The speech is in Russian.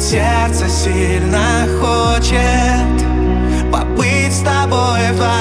сердце сильно хочет Побыть с тобой вдвоем